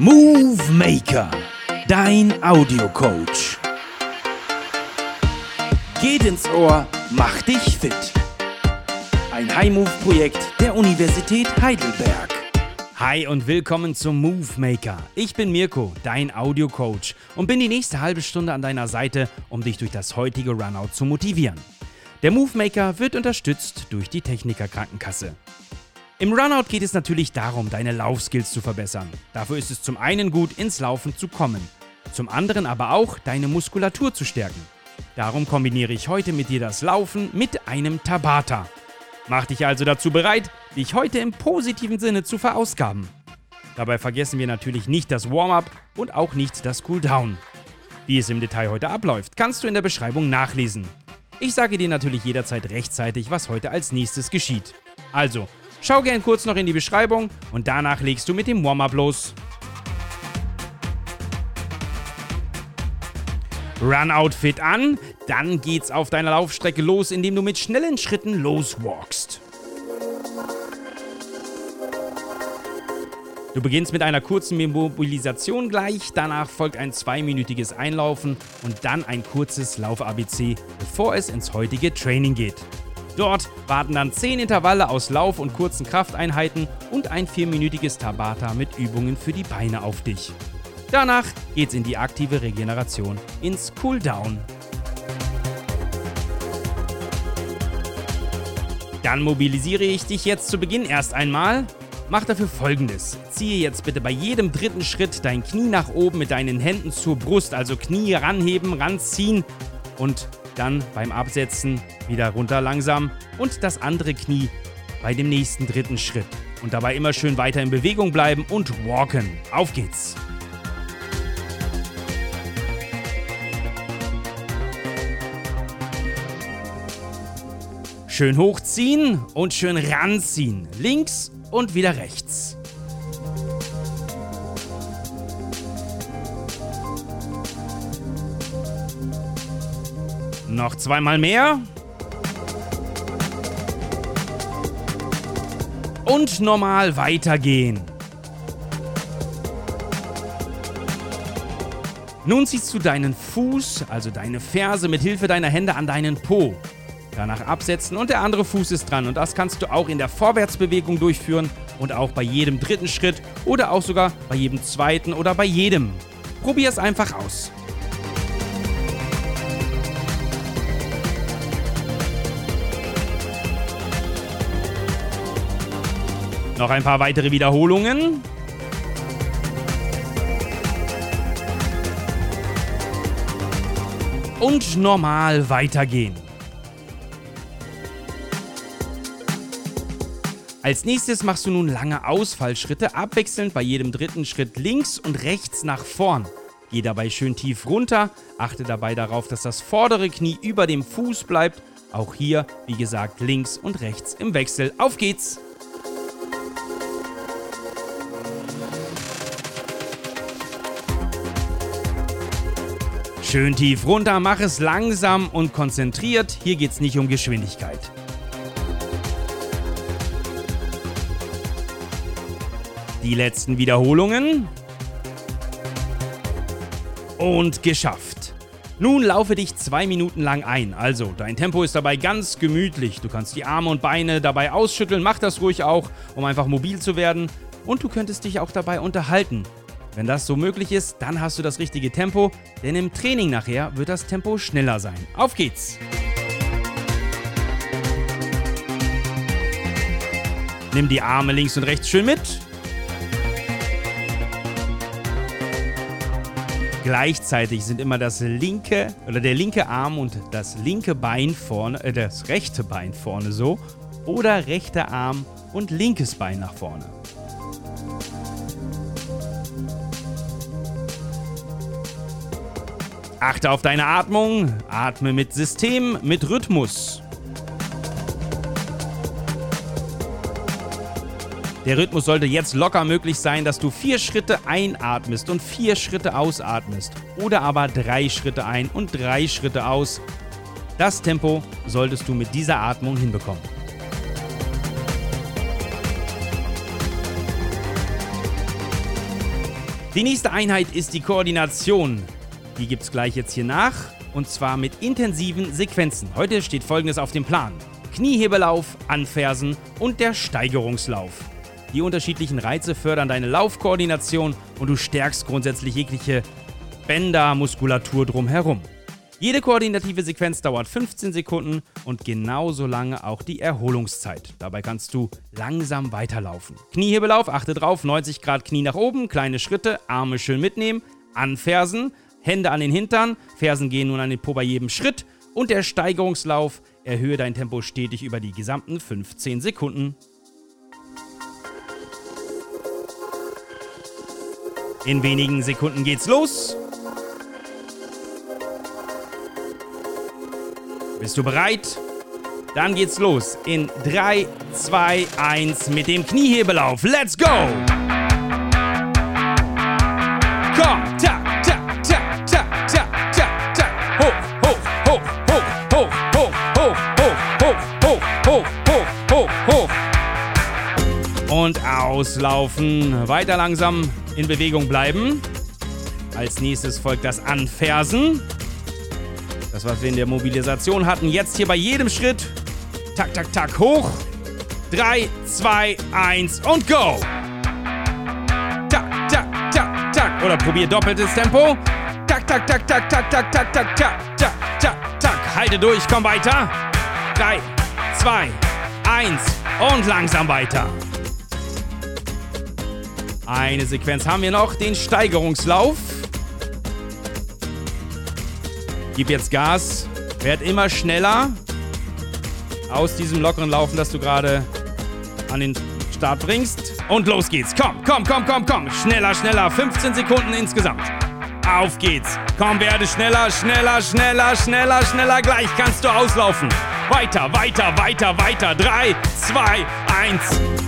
Movie Maker, dein Audiocoach. Geht ins Ohr, mach dich fit. Ein High-Move-Projekt der Universität Heidelberg. Hi und willkommen zum Move Maker. Ich bin Mirko, dein Audiocoach und bin die nächste halbe Stunde an deiner Seite, um dich durch das heutige Runout zu motivieren. Der Move Maker wird unterstützt durch die Techniker Krankenkasse. Im Runout geht es natürlich darum, deine Laufskills zu verbessern. Dafür ist es zum einen gut, ins Laufen zu kommen, zum anderen aber auch, deine Muskulatur zu stärken. Darum kombiniere ich heute mit dir das Laufen mit einem Tabata. Mach dich also dazu bereit, dich heute im positiven Sinne zu verausgaben. Dabei vergessen wir natürlich nicht das Warm-up und auch nicht das Cooldown. Wie es im Detail heute abläuft, kannst du in der Beschreibung nachlesen. Ich sage dir natürlich jederzeit rechtzeitig, was heute als nächstes geschieht. Also, Schau gern kurz noch in die Beschreibung und danach legst du mit dem Warm-up los. Run-Outfit an, dann geht's auf deiner Laufstrecke los, indem du mit schnellen Schritten loswalkst. Du beginnst mit einer kurzen Mobilisation gleich, danach folgt ein zweiminütiges Einlaufen und dann ein kurzes Lauf-ABC, bevor es ins heutige Training geht. Dort warten dann 10 Intervalle aus Lauf- und kurzen Krafteinheiten und ein vierminütiges Tabata mit Übungen für die Beine auf dich. Danach geht's in die aktive Regeneration, ins Cooldown. Dann mobilisiere ich dich jetzt zu Beginn erst einmal. Mach dafür folgendes. Ziehe jetzt bitte bei jedem dritten Schritt dein Knie nach oben mit deinen Händen zur Brust, also Knie ranheben, ranziehen und dann beim Absetzen wieder runter langsam und das andere Knie bei dem nächsten dritten Schritt. Und dabei immer schön weiter in Bewegung bleiben und walken. Auf geht's! Schön hochziehen und schön ranziehen. Links und wieder rechts. Noch zweimal mehr. Und normal weitergehen. Nun ziehst du deinen Fuß, also deine Ferse, mit Hilfe deiner Hände an deinen Po. Danach absetzen und der andere Fuß ist dran. Und das kannst du auch in der Vorwärtsbewegung durchführen und auch bei jedem dritten Schritt oder auch sogar bei jedem zweiten oder bei jedem. Probier es einfach aus. Noch ein paar weitere Wiederholungen. Und normal weitergehen. Als nächstes machst du nun lange Ausfallschritte, abwechselnd bei jedem dritten Schritt links und rechts nach vorn. Geh dabei schön tief runter, achte dabei darauf, dass das vordere Knie über dem Fuß bleibt. Auch hier, wie gesagt, links und rechts im Wechsel. Auf geht's! Schön tief runter, mach es langsam und konzentriert. Hier geht es nicht um Geschwindigkeit. Die letzten Wiederholungen. Und geschafft. Nun laufe dich zwei Minuten lang ein. Also, dein Tempo ist dabei ganz gemütlich. Du kannst die Arme und Beine dabei ausschütteln. Mach das ruhig auch, um einfach mobil zu werden. Und du könntest dich auch dabei unterhalten. Wenn das so möglich ist, dann hast du das richtige Tempo, denn im Training nachher wird das Tempo schneller sein. Auf geht's! Nimm die Arme links und rechts schön mit. Gleichzeitig sind immer das linke oder der linke Arm und das linke Bein vorne, äh, das rechte Bein vorne so oder rechter Arm und linkes Bein nach vorne. Achte auf deine Atmung, atme mit System, mit Rhythmus. Der Rhythmus sollte jetzt locker möglich sein, dass du vier Schritte einatmest und vier Schritte ausatmest. Oder aber drei Schritte ein und drei Schritte aus. Das Tempo solltest du mit dieser Atmung hinbekommen. Die nächste Einheit ist die Koordination. Die gibt es gleich jetzt hier nach und zwar mit intensiven Sequenzen. Heute steht folgendes auf dem Plan. Kniehebelauf, Anfersen und der Steigerungslauf. Die unterschiedlichen Reize fördern deine Laufkoordination und du stärkst grundsätzlich jegliche Bänder, Muskulatur drumherum. Jede koordinative Sequenz dauert 15 Sekunden und genauso lange auch die Erholungszeit. Dabei kannst du langsam weiterlaufen. Kniehebelauf, achte drauf, 90 Grad Knie nach oben, kleine Schritte, Arme schön mitnehmen, anfersen, Hände an den Hintern, Fersen gehen nun an den Po bei jedem Schritt und der Steigerungslauf, erhöhe dein Tempo stetig über die gesamten 15 Sekunden. In wenigen Sekunden geht's los. Bist du bereit? Dann geht's los in 3, 2, 1 mit dem Kniehebelauf. Let's go! Auslaufen. Weiter langsam in Bewegung bleiben. Als nächstes folgt das Anfersen. Das, was wir in der Mobilisation hatten, jetzt hier bei jedem Schritt. Tak, tak, tak, hoch. 3, 2, 1 und go. Tak, tak, tak, tak. Oder probier doppeltes Tempo. Tak, tak, tak, tak, tak, tak, tak, tak, tak, tak, tak, tak. Halte durch, komm weiter. 3, 2, 1 und langsam weiter. Eine Sequenz haben wir noch, den Steigerungslauf. Gib jetzt Gas, werd immer schneller aus diesem lockeren Laufen, das du gerade an den Start bringst. Und los geht's. Komm, komm, komm, komm, komm. Schneller, schneller. 15 Sekunden insgesamt. Auf geht's. Komm, werde schneller, schneller, schneller, schneller, schneller. Gleich kannst du auslaufen. Weiter, weiter, weiter, weiter. 3, 2, 1.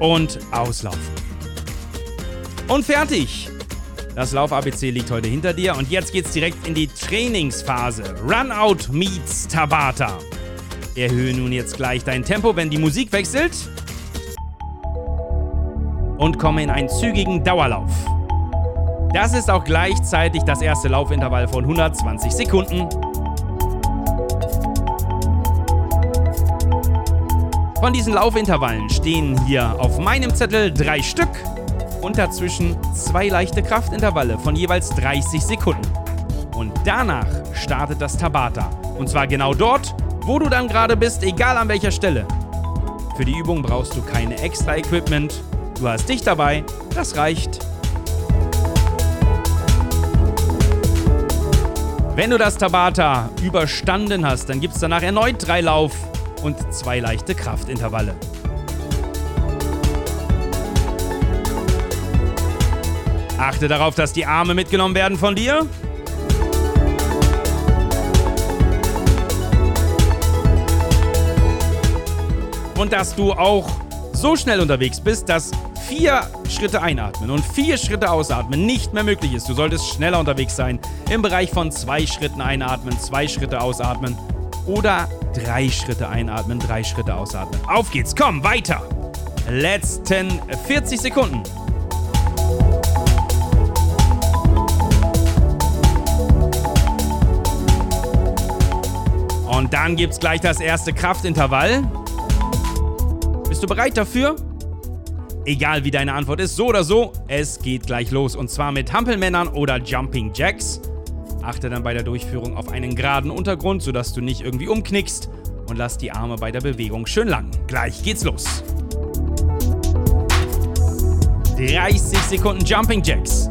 Und auslaufen. Und fertig. Das Lauf-ABC liegt heute hinter dir und jetzt geht's direkt in die Trainingsphase. Runout meets Tabata. Erhöhe nun jetzt gleich dein Tempo, wenn die Musik wechselt. Und komme in einen zügigen Dauerlauf. Das ist auch gleichzeitig das erste Laufintervall von 120 Sekunden. Von diesen Laufintervallen stehen hier auf meinem Zettel drei Stück und dazwischen zwei leichte Kraftintervalle von jeweils 30 Sekunden. Und danach startet das Tabata. Und zwar genau dort, wo du dann gerade bist, egal an welcher Stelle. Für die Übung brauchst du keine extra Equipment. Du hast dich dabei, das reicht. Wenn du das Tabata überstanden hast, dann gibt es danach erneut drei Lauf- und zwei leichte Kraftintervalle. Achte darauf, dass die Arme mitgenommen werden von dir. Und dass du auch so schnell unterwegs bist, dass vier Schritte einatmen und vier Schritte ausatmen nicht mehr möglich ist. Du solltest schneller unterwegs sein. Im Bereich von zwei Schritten einatmen, zwei Schritte ausatmen oder drei Schritte einatmen, drei Schritte ausatmen. Auf geht's, komm, weiter. Letzten 40 Sekunden. Und dann gibt's gleich das erste Kraftintervall. Bist du bereit dafür? Egal wie deine Antwort ist, so oder so, es geht gleich los. Und zwar mit Hampelmännern oder Jumping Jacks. Achte dann bei der Durchführung auf einen geraden Untergrund, sodass du nicht irgendwie umknickst. Und lass die Arme bei der Bewegung schön lang. Gleich geht's los. 30 Sekunden Jumping Jacks.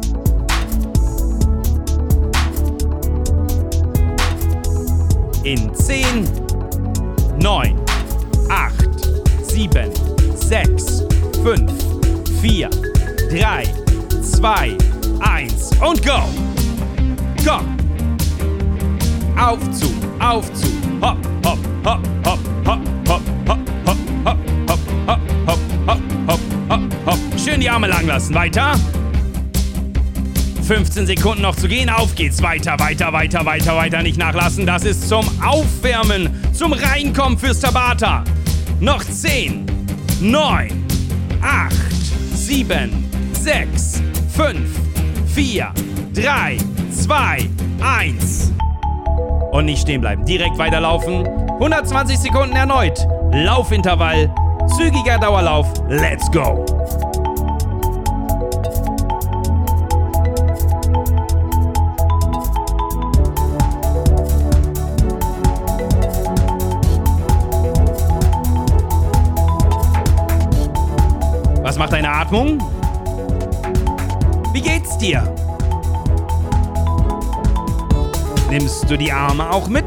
In 10, 9, 8, 7, 6, 5, 4, 3, 2, 1 und go! Komm! Auf zu, auf zu, hopp, hopp, hopp, hopp, hopp, hopp, hopp, hopp, hopp, hopp, hopp, hopp, hopp, hopp, hopp, hopp. Schön die Arme lang lassen, weiter. 15 Sekunden noch zu gehen. Auf geht's. Weiter, weiter, weiter, weiter, weiter. Nicht nachlassen. Das ist zum Aufwärmen, zum Reinkommen fürs Tabata. Noch 10, 9, 8, 7, 6, 5, 4, 3, 2, 1. Und nicht stehen bleiben, direkt weiterlaufen. 120 Sekunden erneut. Laufintervall, zügiger Dauerlauf. Let's go! Was macht deine Atmung? Wie geht's dir? Nimmst du die Arme auch mit?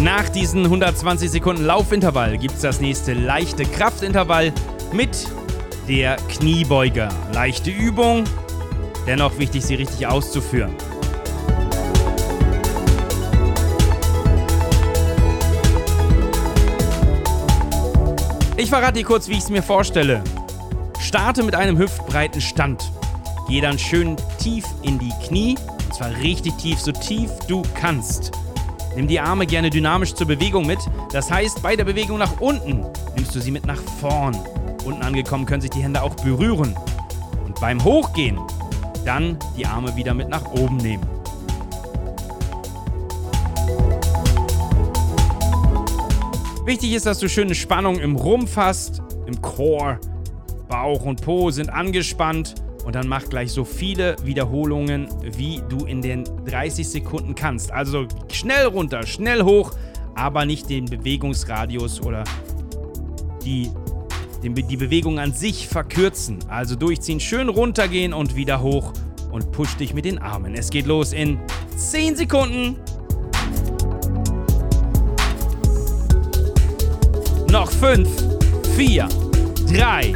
Nach diesen 120 Sekunden Laufintervall gibt es das nächste leichte Kraftintervall mit der Kniebeuge. Leichte Übung, dennoch wichtig, sie richtig auszuführen. Ich verrate dir kurz, wie ich es mir vorstelle. Starte mit einem hüftbreiten Stand. Geh dann schön tief in die Knie, und zwar richtig tief, so tief du kannst. Nimm die Arme gerne dynamisch zur Bewegung mit. Das heißt, bei der Bewegung nach unten nimmst du sie mit nach vorn. Unten angekommen können sich die Hände auch berühren. Und beim Hochgehen dann die Arme wieder mit nach oben nehmen. Wichtig ist, dass du schöne Spannung im Rumpf hast, im Core. Bauch und Po sind angespannt und dann mach gleich so viele Wiederholungen, wie du in den 30 Sekunden kannst. Also schnell runter, schnell hoch, aber nicht den Bewegungsradius oder die, die Bewegung an sich verkürzen. Also durchziehen, schön runtergehen und wieder hoch und push dich mit den Armen. Es geht los in 10 Sekunden. Noch 5, 4, 3,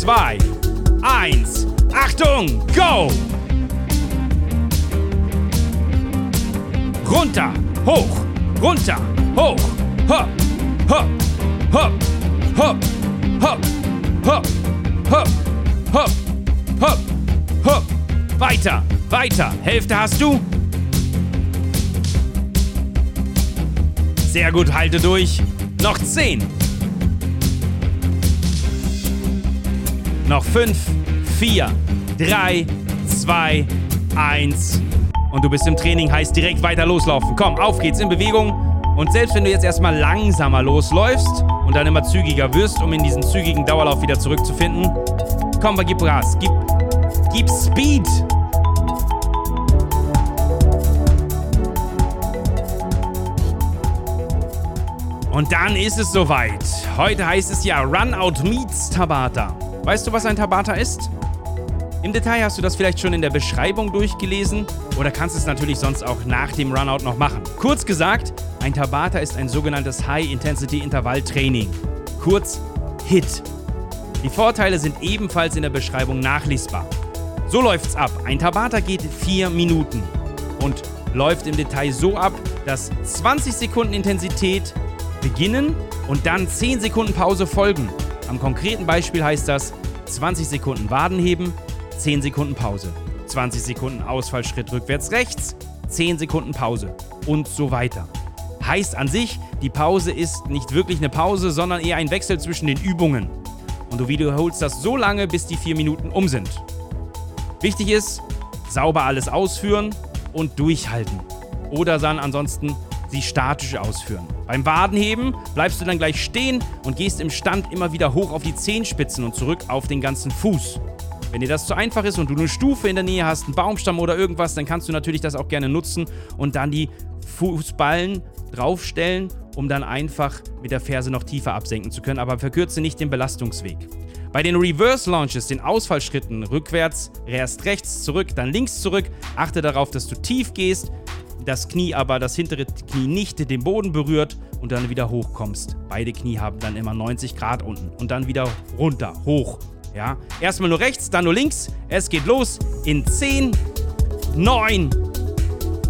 2, 1. Achtung, go! Runter, hoch, runter, hoch, hopp, hopp, hopp, hopp, hopp, hopp, hopp, hopp, hopp, hopp. Weiter, weiter. Hälfte hast du. Sehr gut, halte durch. Noch 10, Noch 5, 4, 3, 2, 1. Und du bist im Training, heißt direkt weiter loslaufen. Komm, auf geht's in Bewegung. Und selbst wenn du jetzt erstmal langsamer losläufst und dann immer zügiger wirst, um in diesen zügigen Dauerlauf wieder zurückzufinden, komm, gib Gas, gib, gib Speed. Und dann ist es soweit. Heute heißt es ja Run Out Meets Tabata. Weißt du, was ein Tabata ist? Im Detail hast du das vielleicht schon in der Beschreibung durchgelesen oder kannst es natürlich sonst auch nach dem Runout noch machen. Kurz gesagt, ein Tabata ist ein sogenanntes High-Intensity-Intervall-Training. Kurz HIT. Die Vorteile sind ebenfalls in der Beschreibung nachlesbar. So läuft's ab. Ein Tabata geht 4 Minuten und läuft im Detail so ab, dass 20 Sekunden Intensität beginnen und dann 10 Sekunden Pause folgen. Am konkreten Beispiel heißt das 20 Sekunden Waden heben, 10 Sekunden Pause. 20 Sekunden Ausfallschritt rückwärts rechts, 10 Sekunden Pause und so weiter. Heißt an sich, die Pause ist nicht wirklich eine Pause, sondern eher ein Wechsel zwischen den Übungen. Und du wiederholst das so lange, bis die 4 Minuten um sind. Wichtig ist, sauber alles ausführen und durchhalten. Oder dann ansonsten sie statisch ausführen. Beim Wadenheben bleibst du dann gleich stehen und gehst im Stand immer wieder hoch auf die Zehenspitzen und zurück auf den ganzen Fuß. Wenn dir das zu einfach ist und du eine Stufe in der Nähe hast, einen Baumstamm oder irgendwas, dann kannst du natürlich das auch gerne nutzen und dann die Fußballen draufstellen, um dann einfach mit der Ferse noch tiefer absenken zu können, aber verkürze nicht den Belastungsweg. Bei den Reverse Launches, den Ausfallschritten, rückwärts, erst rechts zurück, dann links zurück, achte darauf, dass du tief gehst, das Knie aber, das hintere Knie nicht den Boden berührt und dann wieder hochkommst. Beide Knie haben dann immer 90 Grad unten und dann wieder runter, hoch. Ja, erstmal nur rechts, dann nur links. Es geht los in 10, 9,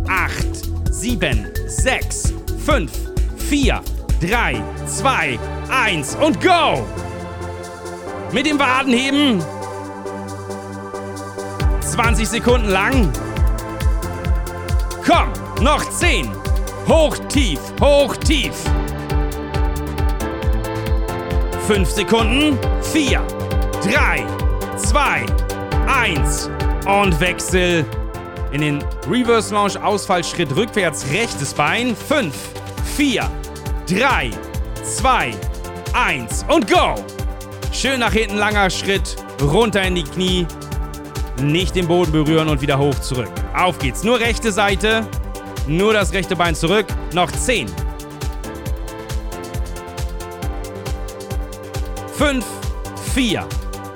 8, 7, 6, 5, 4, 3, 2, 1 und go! Mit dem Wadenheben. 20 Sekunden lang. Noch 10. Hoch, tief, hoch, tief. Fünf Sekunden. Vier, drei, zwei, eins. Und Wechsel in den Reverse Launch Ausfallschritt rückwärts rechtes Bein. Fünf, vier, drei, zwei, eins und go. Schön nach hinten langer Schritt, runter in die Knie, nicht den Boden berühren und wieder hoch zurück. Auf geht's. Nur rechte Seite, nur das rechte Bein zurück. Noch 10. 5, 4,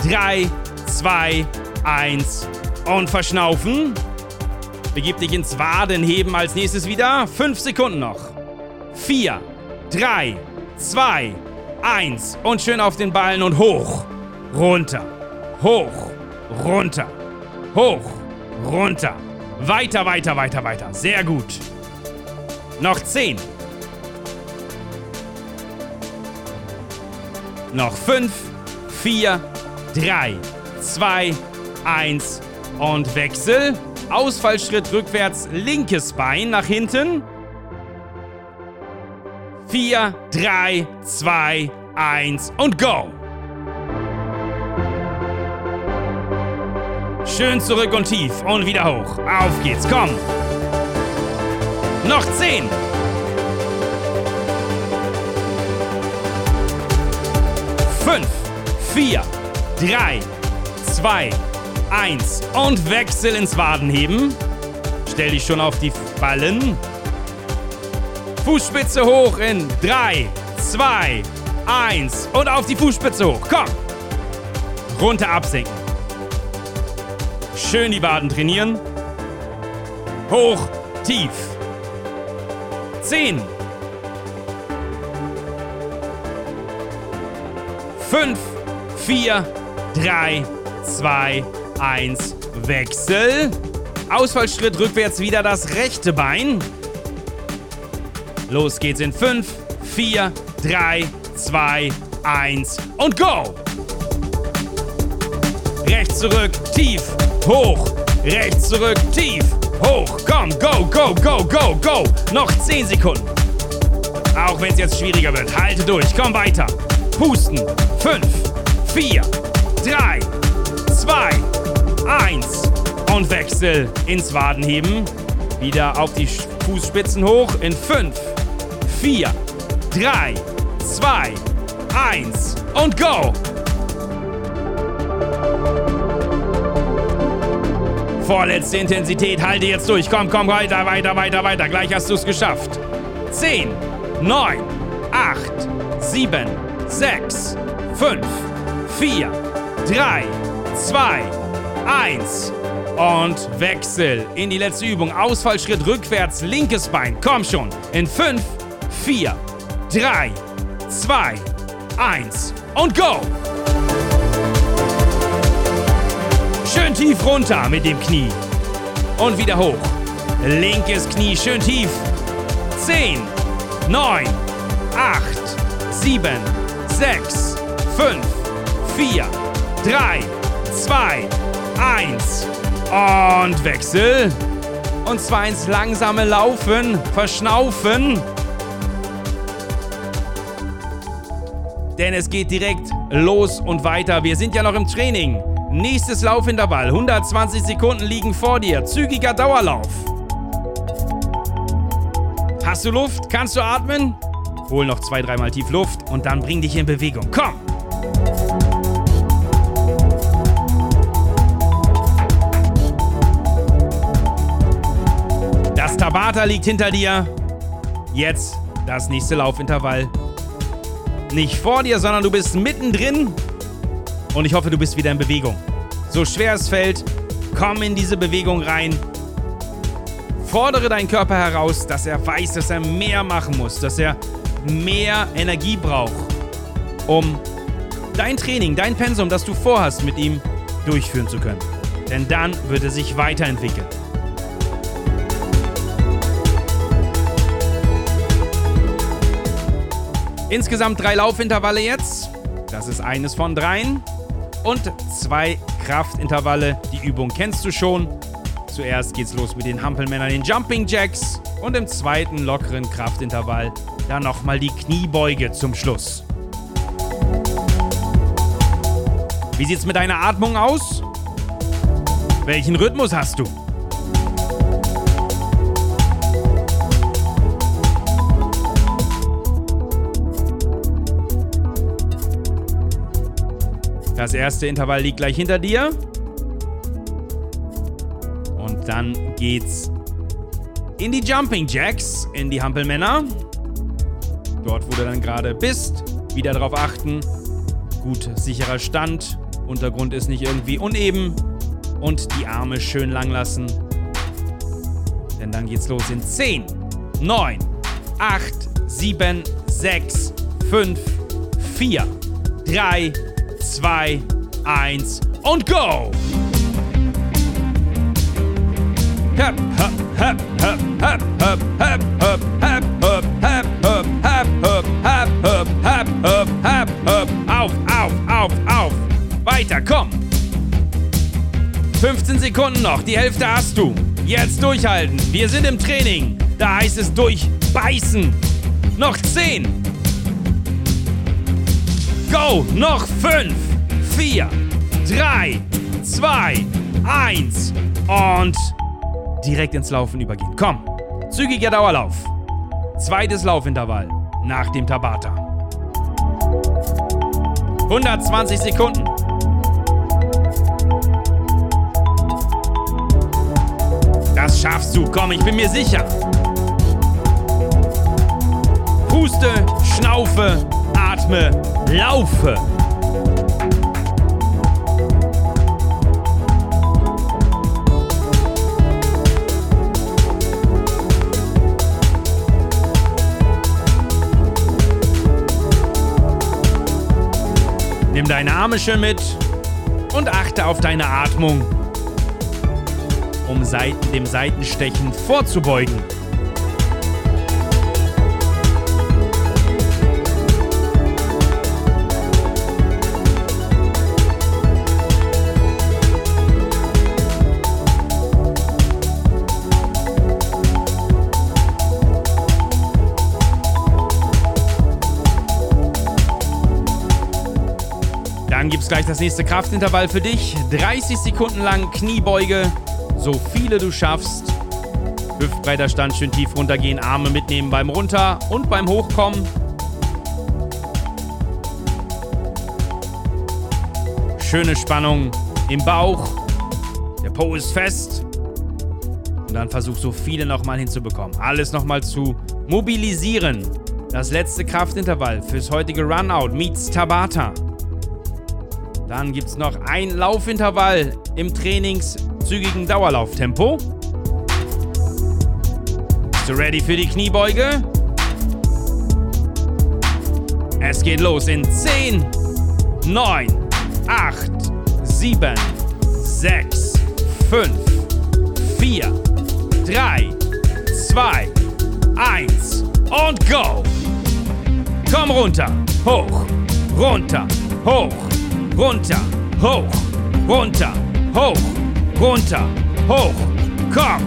3, 2, 1 und verschnaufen. Begib dich ins Wadenheben als nächstes wieder. 5 Sekunden noch. 4, 3, 2, 1 und schön auf den Ballen und hoch, runter, hoch, runter, hoch, runter. Weiter, weiter, weiter, weiter. Sehr gut. Noch 10. Noch 5, 4, 3, 2, 1 und Wechsel. Ausfallschritt rückwärts, linkes Bein nach hinten. 4, 3, 2, 1 und go! Schön zurück und tief und wieder hoch. Auf geht's, komm! Noch 10. Fünf, vier, drei, zwei, eins und Wechsel ins Wadenheben. Stell dich schon auf die Ballen. Fußspitze hoch in 3, 2, 1 und auf die Fußspitze hoch. Komm! Runter absinken. Schön die Waden trainieren. Hoch, tief. 10. 5, 4, 3, 2, 1. Wechsel. Ausfallschritt rückwärts wieder das rechte Bein. Los geht's in 5, 4, 3, 2, 1 und go! Rechts zurück, tief, hoch. Rechts zurück, tief, hoch. Komm, go, go, go, go, go. Noch 10 Sekunden. Auch wenn es jetzt schwieriger wird. Halte durch, komm weiter. Pusten. 5, 4, 3, 2, 1. Und Wechsel ins Wadenheben. Wieder auf die Fußspitzen hoch in 5, 4, 3, 2, 1 und go! Vorletzte Intensität, halte jetzt durch. Komm, komm, weiter, weiter, weiter, weiter. Gleich hast du es geschafft. 10, 9, 8, 7, 6, 5, 4, 3, 2, 1. Und Wechsel in die letzte Übung. Ausfallschritt rückwärts, linkes Bein. Komm schon. In 5, 4, 3, 2, 1 und go! Schön tief runter mit dem Knie. Und wieder hoch. Linkes Knie schön tief. 10, 9, 8, 7, 6, 5, 4, 3, 2, 1. Und Wechsel. Und zwar ins langsame Laufen, Verschnaufen. Denn es geht direkt los und weiter. Wir sind ja noch im Training. Nächstes Laufintervall. 120 Sekunden liegen vor dir. Zügiger Dauerlauf. Hast du Luft? Kannst du atmen? Hol noch zwei, dreimal tief Luft und dann bring dich in Bewegung. Komm! Das Tabata liegt hinter dir. Jetzt das nächste Laufintervall. Nicht vor dir, sondern du bist mittendrin und ich hoffe, du bist wieder in Bewegung. So schwer es fällt, komm in diese Bewegung rein. Fordere deinen Körper heraus, dass er weiß, dass er mehr machen muss, dass er mehr Energie braucht, um dein Training, dein Pensum, das du vorhast, mit ihm durchführen zu können. Denn dann wird er sich weiterentwickeln. Insgesamt drei Laufintervalle jetzt. Das ist eines von dreien und zwei Kraftintervalle. Die Übung kennst du schon. Zuerst geht's los mit den Hampelmännern, den Jumping Jacks und im zweiten lockeren Kraftintervall dann nochmal die Kniebeuge zum Schluss. Wie sieht's mit deiner Atmung aus? Welchen Rhythmus hast du? Das erste Intervall liegt gleich hinter dir. Und dann geht's in die Jumping Jacks, in die Hampelmänner. Dort, wo du dann gerade bist, wieder darauf achten. Gut sicherer Stand. Untergrund ist nicht irgendwie uneben. Und die Arme schön lang lassen. Denn dann geht's los in 10, 9, 8, 7, 6, 5, 4, 3, 2, 1 und go! Hep, hep, hep, hep, hep, hep, hep, hep, hep, hep, hep, hep, hep, hep, hep, hep, hep, hep, auf, auf, auf, auf. Weiter, komm. 15 Sekunden noch, die Hälfte hast du. Jetzt durchhalten. Wir sind im Training. Da heißt es durchbeißen. Noch 10. Noch 5, 4, 3, 2, 1 und direkt ins Laufen übergehen. Komm, zügiger Dauerlauf. Zweites Laufintervall nach dem Tabata. 120 Sekunden. Das schaffst du, komm, ich bin mir sicher. Puste, schnaufe, atme, laufe. Nimm deine Arme schön mit und achte auf deine Atmung, um Seiten, dem Seitenstechen vorzubeugen. Gleich das nächste Kraftintervall für dich. 30 Sekunden lang Kniebeuge, so viele du schaffst. Hüftbreiter Stand, schön tief runtergehen, Arme mitnehmen beim Runter und beim Hochkommen. Schöne Spannung im Bauch. Der Po ist fest. Und dann versuch so viele nochmal hinzubekommen. Alles nochmal zu mobilisieren. Das letzte Kraftintervall fürs heutige Runout meets Tabata. Dann gibt es noch ein Laufintervall im trainingszügigen Dauerlauftempo. Bist du ready für die Kniebeuge? Es geht los in 10, 9, 8, 7, 6, 5, 4, 3, 2, 1 und go! Komm runter, hoch, runter, hoch, runter, hoch, runter, hoch, runter, hoch. Komm,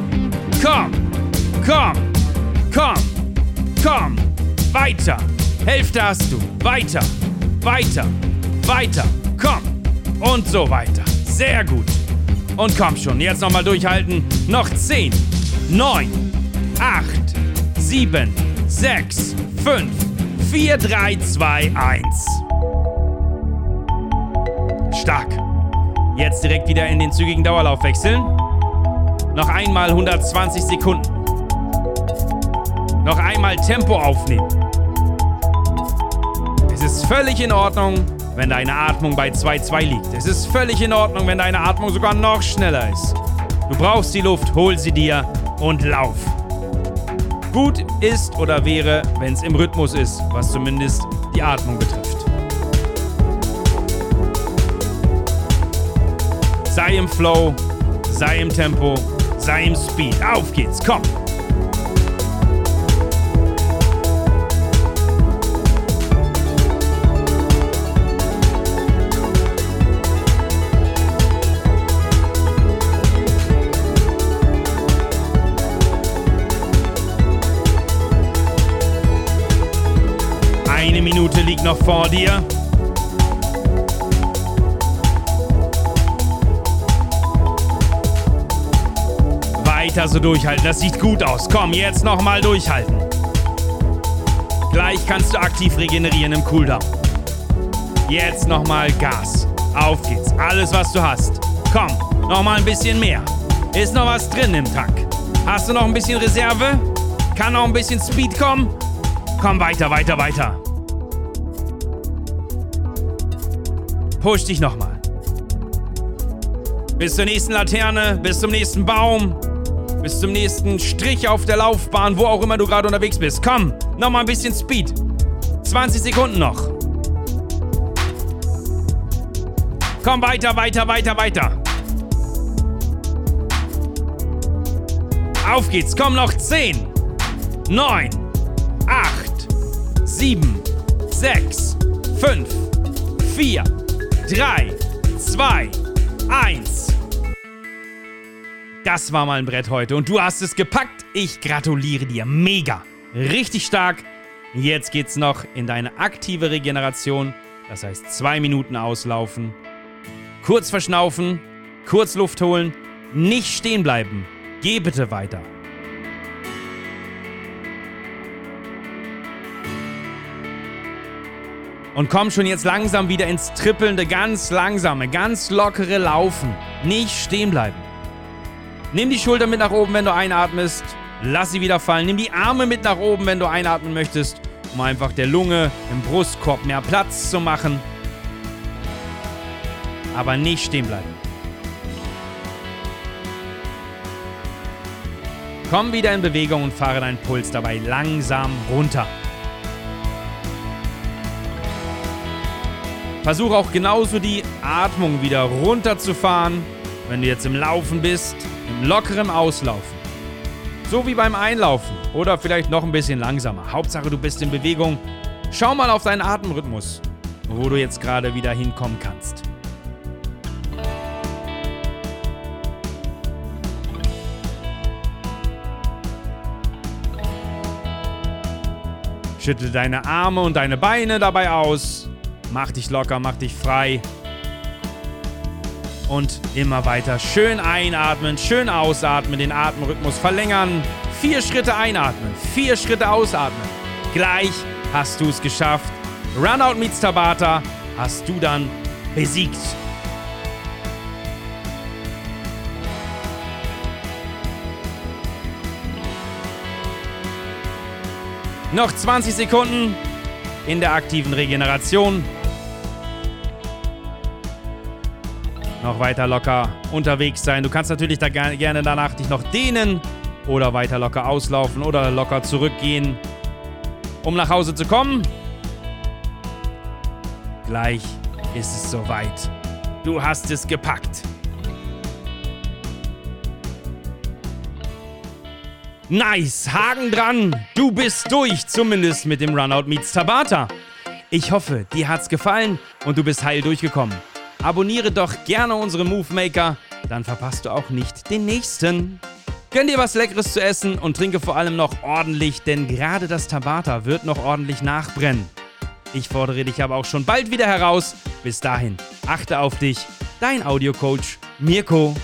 komm, komm, komm, komm. Weiter. Hälfte hast du. Weiter, weiter, weiter. Komm. Und so weiter. Sehr gut. Und komm schon, jetzt nochmal durchhalten. Noch 10, 9, 8, 7, 6, 5, 4, 3, 2, 1. Stark. Jetzt direkt wieder in den zügigen Dauerlauf wechseln. Noch einmal 120 Sekunden. Noch einmal Tempo aufnehmen. Es ist völlig in Ordnung, wenn deine Atmung bei 2,2 liegt. Es ist völlig in Ordnung, wenn deine Atmung sogar noch schneller ist. Du brauchst die Luft, hol sie dir und lauf. Gut ist oder wäre, wenn es im Rhythmus ist, was zumindest die Atmung betrifft. sei im Flow, sei im Tempo, sei im Speed. Auf geht's, komm! Eine Minute liegt noch vor dir. Weiter so durchhalten, das sieht gut aus. Komm, jetzt nochmal durchhalten. Gleich kannst du aktiv regenerieren im Cooldown. Jetzt nochmal Gas. Auf geht's. Alles, was du hast. Komm, nochmal ein bisschen mehr. Ist noch was drin im Tank. Hast du noch ein bisschen Reserve? Kann noch ein bisschen Speed kommen? Komm weiter, weiter, weiter. Push dich nochmal. Bis zur nächsten Laterne, bis zum nächsten Baum, bis zum nächsten Strich auf der Laufbahn, wo auch immer du gerade unterwegs bist. Komm, nochmal ein bisschen Speed. 20 Sekunden noch. Komm weiter, weiter, weiter, weiter. Auf geht's, komm noch 10, 9, 8, 7, 6, 5, 4, 3, 2, 1. Das war mal ein Brett heute und du hast es gepackt. Ich gratuliere dir. Mega. Richtig stark. Jetzt geht's noch in deine aktive Regeneration. Das heißt, zwei Minuten auslaufen. Kurz verschnaufen. Kurz Luft holen. Nicht stehen bleiben. Geh bitte weiter. Und komm schon jetzt langsam wieder ins trippelnde, ganz langsame, ganz lockere Laufen. Nicht stehen bleiben. Nimm die Schulter mit nach oben, wenn du einatmest. Lass sie wieder fallen. Nimm die Arme mit nach oben, wenn du einatmen möchtest, um einfach der Lunge im Brustkorb mehr Platz zu machen. Aber nicht stehen bleiben. Komm wieder in Bewegung und fahre deinen Puls dabei langsam runter. Versuch auch genauso die Atmung wieder runterzufahren, wenn du jetzt im Laufen bist, im lockeren Auslaufen. So wie beim Einlaufen oder vielleicht noch ein bisschen langsamer. Hauptsache du bist in Bewegung. Schau mal auf deinen Atemrhythmus, wo du jetzt gerade wieder hinkommen kannst. Schüttle deine Arme und deine Beine dabei aus. Mach dich locker, mach dich frei. Und immer weiter schön einatmen, schön ausatmen, den Atemrhythmus verlängern. Vier Schritte einatmen, vier Schritte ausatmen. Gleich hast du es geschafft. Runout meets Tabata hast du dann besiegt. Noch 20 Sekunden in der aktiven Regeneration. Noch weiter locker unterwegs sein. Du kannst natürlich da gerne danach dich noch dehnen oder weiter locker auslaufen oder locker zurückgehen, um nach Hause zu kommen. Gleich ist es soweit. Du hast es gepackt. Nice, Haken dran. Du bist durch, zumindest mit dem Runout Meets Tabata. Ich hoffe, dir hat's gefallen und du bist heil durchgekommen. Abonniere doch gerne unsere Movemaker, dann verpasst du auch nicht den nächsten. Gönn dir was Leckeres zu essen und trinke vor allem noch ordentlich, denn gerade das Tabata wird noch ordentlich nachbrennen. Ich fordere dich aber auch schon bald wieder heraus. Bis dahin, achte auf dich. Dein Audiocoach Mirko